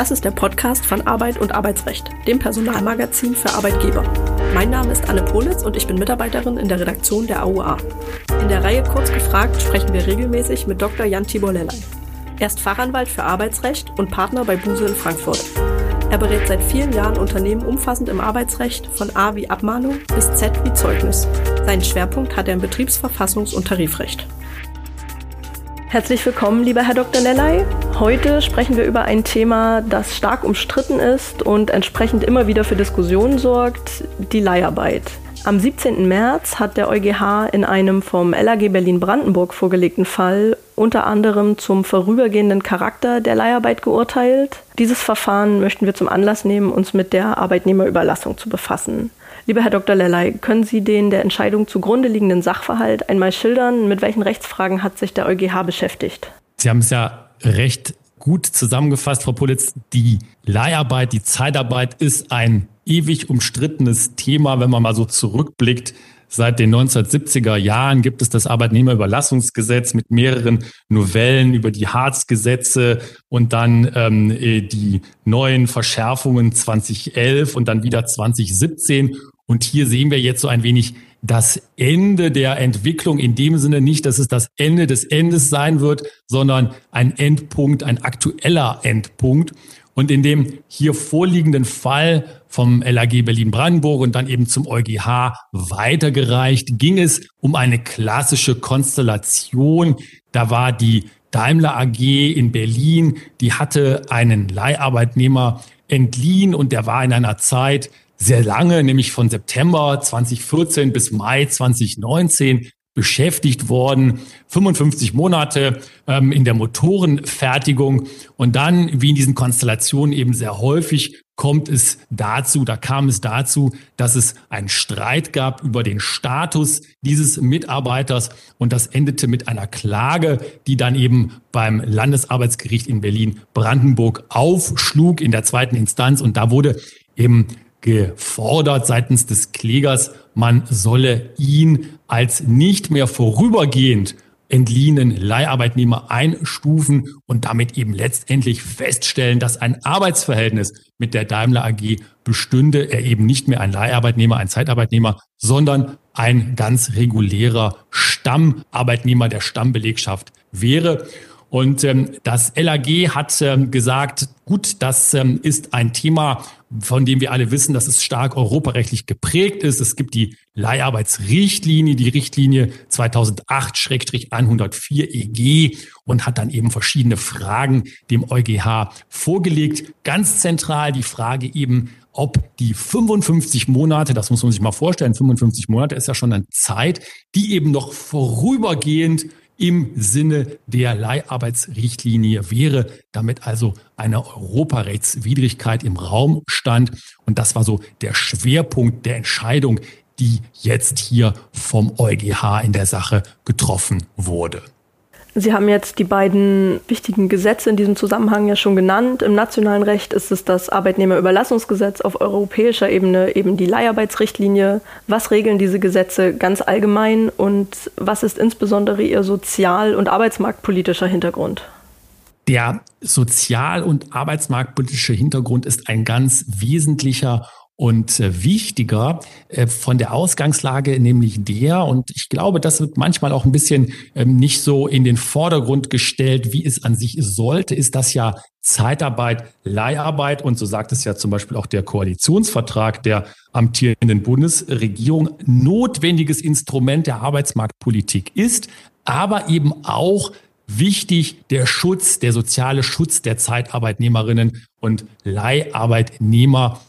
Das ist der Podcast von Arbeit und Arbeitsrecht, dem Personalmagazin für Arbeitgeber. Mein Name ist Anne Politz und ich bin Mitarbeiterin in der Redaktion der AUA. In der Reihe Kurz gefragt sprechen wir regelmäßig mit Dr. Jan Tibor Lellay. Er ist Fachanwalt für Arbeitsrecht und Partner bei Buse in Frankfurt. Er berät seit vielen Jahren Unternehmen umfassend im Arbeitsrecht, von A wie Abmahnung bis Z wie Zeugnis. Seinen Schwerpunkt hat er im Betriebsverfassungs- und Tarifrecht. Herzlich willkommen, lieber Herr Dr. Lellay. Heute sprechen wir über ein Thema, das stark umstritten ist und entsprechend immer wieder für Diskussionen sorgt, die Leiharbeit. Am 17. März hat der EuGH in einem vom LAG Berlin-Brandenburg vorgelegten Fall unter anderem zum vorübergehenden Charakter der Leiharbeit geurteilt. Dieses Verfahren möchten wir zum Anlass nehmen, uns mit der Arbeitnehmerüberlassung zu befassen. Lieber Herr Dr. Lellay, können Sie den der Entscheidung zugrunde liegenden Sachverhalt einmal schildern? Mit welchen Rechtsfragen hat sich der EuGH beschäftigt? Sie haben es ja recht gut zusammengefasst, Frau Pulitz. Die Leiharbeit, die Zeitarbeit ist ein ewig umstrittenes Thema, wenn man mal so zurückblickt. Seit den 1970er Jahren gibt es das Arbeitnehmerüberlassungsgesetz mit mehreren Novellen über die Harz-Gesetze und dann ähm, die neuen Verschärfungen 2011 und dann wieder 2017. Und hier sehen wir jetzt so ein wenig das Ende der Entwicklung in dem Sinne nicht, dass es das Ende des Endes sein wird, sondern ein Endpunkt, ein aktueller Endpunkt. Und in dem hier vorliegenden Fall vom LAG Berlin-Brandenburg und dann eben zum EuGH weitergereicht, ging es um eine klassische Konstellation. Da war die Daimler AG in Berlin, die hatte einen Leiharbeitnehmer entliehen und der war in einer Zeit, sehr lange, nämlich von September 2014 bis Mai 2019 beschäftigt worden, 55 Monate ähm, in der Motorenfertigung und dann, wie in diesen Konstellationen eben sehr häufig, kommt es dazu, da kam es dazu, dass es einen Streit gab über den Status dieses Mitarbeiters und das endete mit einer Klage, die dann eben beim Landesarbeitsgericht in Berlin Brandenburg aufschlug in der zweiten Instanz. Und da wurde eben gefordert seitens des Klägers, man solle ihn als nicht mehr vorübergehend entliehenen Leiharbeitnehmer einstufen und damit eben letztendlich feststellen, dass ein Arbeitsverhältnis mit der Daimler AG bestünde, er eben nicht mehr ein Leiharbeitnehmer, ein Zeitarbeitnehmer, sondern ein ganz regulärer Stammarbeitnehmer der Stammbelegschaft wäre. Und ähm, das LAG hat ähm, gesagt, gut, das ähm, ist ein Thema, von dem wir alle wissen, dass es stark europarechtlich geprägt ist. Es gibt die Leiharbeitsrichtlinie, die Richtlinie 2008-104 EG und hat dann eben verschiedene Fragen dem EuGH vorgelegt. Ganz zentral die Frage eben, ob die 55 Monate, das muss man sich mal vorstellen, 55 Monate ist ja schon eine Zeit, die eben noch vorübergehend im Sinne der Leiharbeitsrichtlinie wäre, damit also eine Europarechtswidrigkeit im Raum stand. Und das war so der Schwerpunkt der Entscheidung, die jetzt hier vom EuGH in der Sache getroffen wurde. Sie haben jetzt die beiden wichtigen Gesetze in diesem Zusammenhang ja schon genannt. Im nationalen Recht ist es das Arbeitnehmerüberlassungsgesetz, auf europäischer Ebene eben die Leiharbeitsrichtlinie. Was regeln diese Gesetze ganz allgemein und was ist insbesondere ihr sozial- und arbeitsmarktpolitischer Hintergrund? Der sozial- und arbeitsmarktpolitische Hintergrund ist ein ganz wesentlicher und äh, wichtiger äh, von der Ausgangslage, nämlich der, und ich glaube, das wird manchmal auch ein bisschen ähm, nicht so in den Vordergrund gestellt, wie es an sich sollte, ist das ja Zeitarbeit, Leiharbeit und so sagt es ja zum Beispiel auch der Koalitionsvertrag der amtierenden Bundesregierung, notwendiges Instrument der Arbeitsmarktpolitik ist, aber eben auch wichtig der Schutz, der soziale Schutz der Zeitarbeitnehmerinnen und Leiharbeitnehmer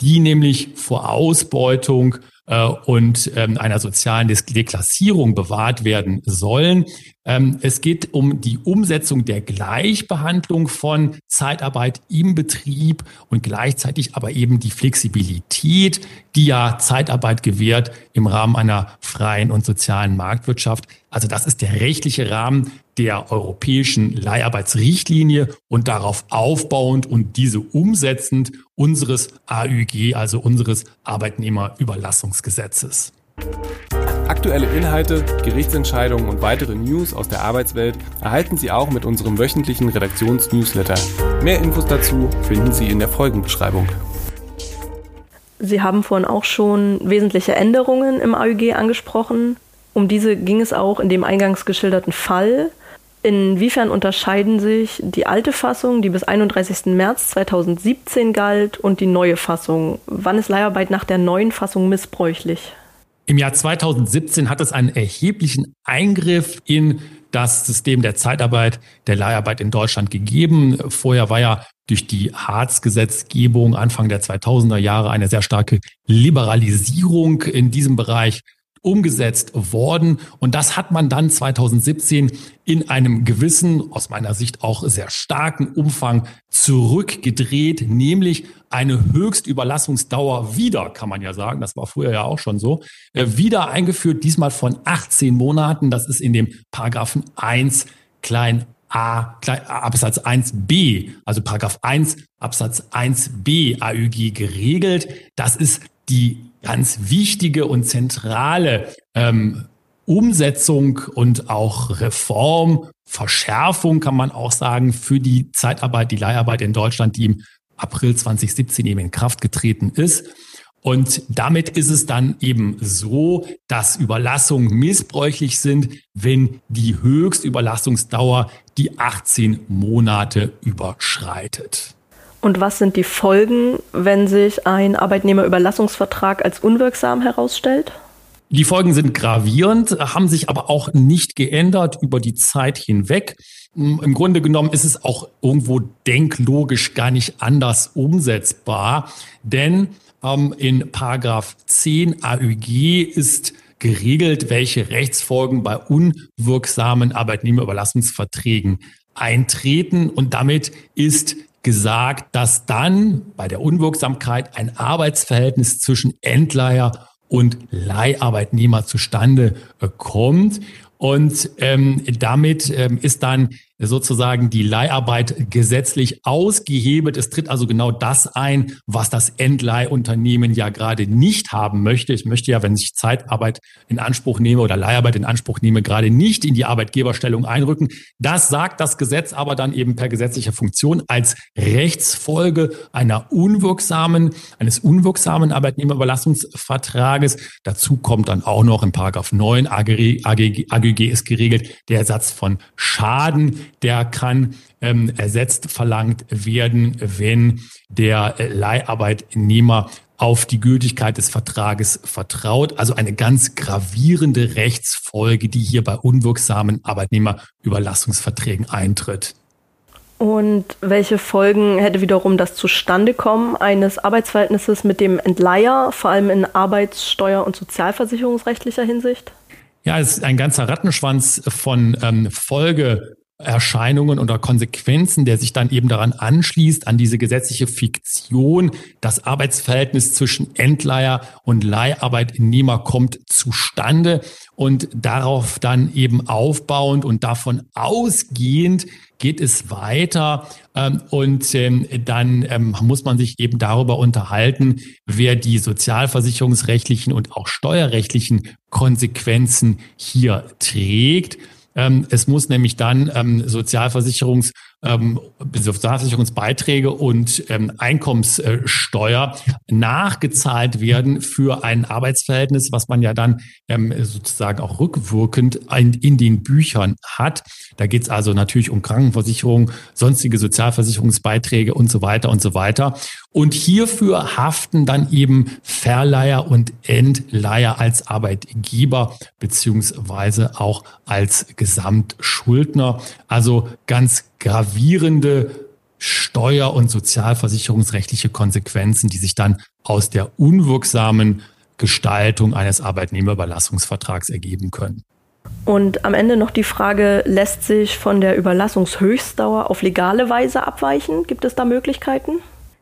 die nämlich vor Ausbeutung äh, und ähm, einer sozialen Deklassierung bewahrt werden sollen. Ähm, es geht um die Umsetzung der Gleichbehandlung von Zeitarbeit im Betrieb und gleichzeitig aber eben die Flexibilität, die ja Zeitarbeit gewährt im Rahmen einer freien und sozialen Marktwirtschaft. Also das ist der rechtliche Rahmen der europäischen Leiharbeitsrichtlinie und darauf aufbauend und diese umsetzend unseres AÜG, also unseres Arbeitnehmerüberlassungsgesetzes. Aktuelle Inhalte, Gerichtsentscheidungen und weitere News aus der Arbeitswelt erhalten Sie auch mit unserem wöchentlichen Redaktionsnewsletter. Mehr Infos dazu finden Sie in der Folgenbeschreibung. Sie haben vorhin auch schon wesentliche Änderungen im AÜG angesprochen. Um diese ging es auch in dem eingangs geschilderten Fall. Inwiefern unterscheiden sich die alte Fassung, die bis 31. März 2017 galt, und die neue Fassung? Wann ist Leiharbeit nach der neuen Fassung missbräuchlich? Im Jahr 2017 hat es einen erheblichen Eingriff in das System der Zeitarbeit, der Leiharbeit in Deutschland gegeben. Vorher war ja durch die Harz-Gesetzgebung Anfang der 2000er Jahre eine sehr starke Liberalisierung in diesem Bereich umgesetzt worden. Und das hat man dann 2017 in einem gewissen, aus meiner Sicht auch sehr starken Umfang zurückgedreht, nämlich eine Höchstüberlassungsdauer wieder, kann man ja sagen, das war früher ja auch schon so, äh, wieder eingeführt, diesmal von 18 Monaten. Das ist in dem Paragraphen 1 klein A, klein, Absatz 1b, also Paragraph 1 Absatz 1b AÜG geregelt. Das ist die ganz wichtige und zentrale ähm, Umsetzung und auch Reform, Verschärfung kann man auch sagen, für die Zeitarbeit, die Leiharbeit in Deutschland, die im April 2017 eben in Kraft getreten ist. Und damit ist es dann eben so, dass Überlassungen missbräuchlich sind, wenn die Höchstüberlassungsdauer die 18 Monate überschreitet. Und was sind die Folgen, wenn sich ein Arbeitnehmerüberlassungsvertrag als unwirksam herausstellt? Die Folgen sind gravierend, haben sich aber auch nicht geändert über die Zeit hinweg. Im Grunde genommen ist es auch irgendwo denklogisch gar nicht anders umsetzbar, denn ähm, in Paragraph 10 AÜG ist geregelt, welche Rechtsfolgen bei unwirksamen Arbeitnehmerüberlassungsverträgen eintreten und damit ist gesagt, dass dann bei der Unwirksamkeit ein Arbeitsverhältnis zwischen Endleiher und Leiharbeitnehmer zustande äh, kommt. Und ähm, damit ähm, ist dann sozusagen die Leiharbeit gesetzlich ausgehebelt. Es tritt also genau das ein, was das Endleihunternehmen ja gerade nicht haben möchte. Ich möchte ja, wenn ich Zeitarbeit in Anspruch nehme oder Leiharbeit in Anspruch nehme, gerade nicht in die Arbeitgeberstellung einrücken. Das sagt das Gesetz aber dann eben per gesetzlicher Funktion als Rechtsfolge einer unwirksamen, eines unwirksamen Arbeitnehmerüberlassungsvertrages. Dazu kommt dann auch noch in Paragraph 9 AGG, AGG, ist geregelt der Ersatz von Schaden der kann ähm, ersetzt verlangt werden, wenn der Leiharbeitnehmer auf die Gültigkeit des Vertrages vertraut. Also eine ganz gravierende Rechtsfolge, die hier bei unwirksamen Arbeitnehmerüberlassungsverträgen eintritt. Und welche Folgen hätte wiederum das Zustandekommen eines Arbeitsverhältnisses mit dem Entleiher, vor allem in arbeitssteuer- und sozialversicherungsrechtlicher Hinsicht? Ja, es ist ein ganzer Rattenschwanz von ähm, Folge Erscheinungen oder Konsequenzen, der sich dann eben daran anschließt, an diese gesetzliche Fiktion, das Arbeitsverhältnis zwischen Endleiher und Leiharbeitnehmer kommt zustande und darauf dann eben aufbauend und davon ausgehend geht es weiter ähm, und ähm, dann ähm, muss man sich eben darüber unterhalten, wer die sozialversicherungsrechtlichen und auch steuerrechtlichen Konsequenzen hier trägt. Ähm, es muss nämlich dann ähm, Sozialversicherungs ähm, Sozialversicherungsbeiträge und ähm, Einkommenssteuer nachgezahlt werden für ein Arbeitsverhältnis, was man ja dann ähm, sozusagen auch rückwirkend in, in den Büchern hat. Da geht es also natürlich um Krankenversicherung, sonstige Sozialversicherungsbeiträge und so weiter und so weiter. Und hierfür haften dann eben Verleiher und Endleiher als Arbeitgeber beziehungsweise auch als Gesamtschuldner. Also ganz gravierende steuer- und sozialversicherungsrechtliche Konsequenzen, die sich dann aus der unwirksamen Gestaltung eines Arbeitnehmerüberlassungsvertrags ergeben können. Und am Ende noch die Frage, lässt sich von der Überlassungshöchstdauer auf legale Weise abweichen? Gibt es da Möglichkeiten?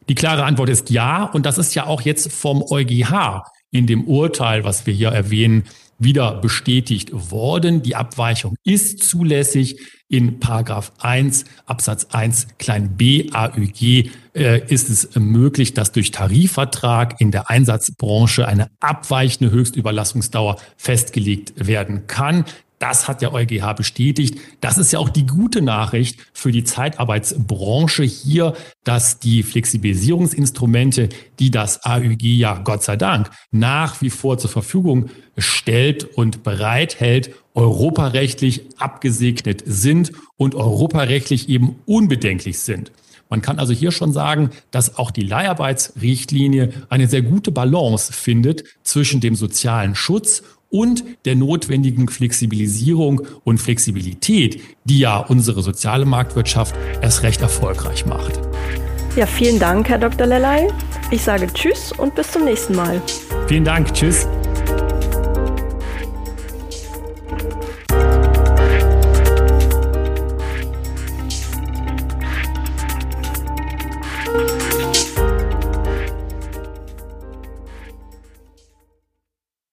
Die klare Antwort ist ja. Und das ist ja auch jetzt vom EuGH in dem Urteil, was wir hier erwähnen, wieder bestätigt worden. Die Abweichung ist zulässig. In Paragraph 1 Absatz 1 klein b AÜG äh, ist es möglich, dass durch Tarifvertrag in der Einsatzbranche eine abweichende Höchstüberlassungsdauer festgelegt werden kann. Das hat der EuGH bestätigt. Das ist ja auch die gute Nachricht für die Zeitarbeitsbranche hier, dass die Flexibilisierungsinstrumente, die das AÜG ja Gott sei Dank nach wie vor zur Verfügung stellt und bereithält, europarechtlich abgesegnet sind und europarechtlich eben unbedenklich sind. Man kann also hier schon sagen, dass auch die Leiharbeitsrichtlinie eine sehr gute Balance findet zwischen dem sozialen Schutz und der notwendigen Flexibilisierung und Flexibilität, die ja unsere soziale Marktwirtschaft erst recht erfolgreich macht. Ja, vielen Dank, Herr Dr. Lellay. Ich sage Tschüss und bis zum nächsten Mal. Vielen Dank. Tschüss.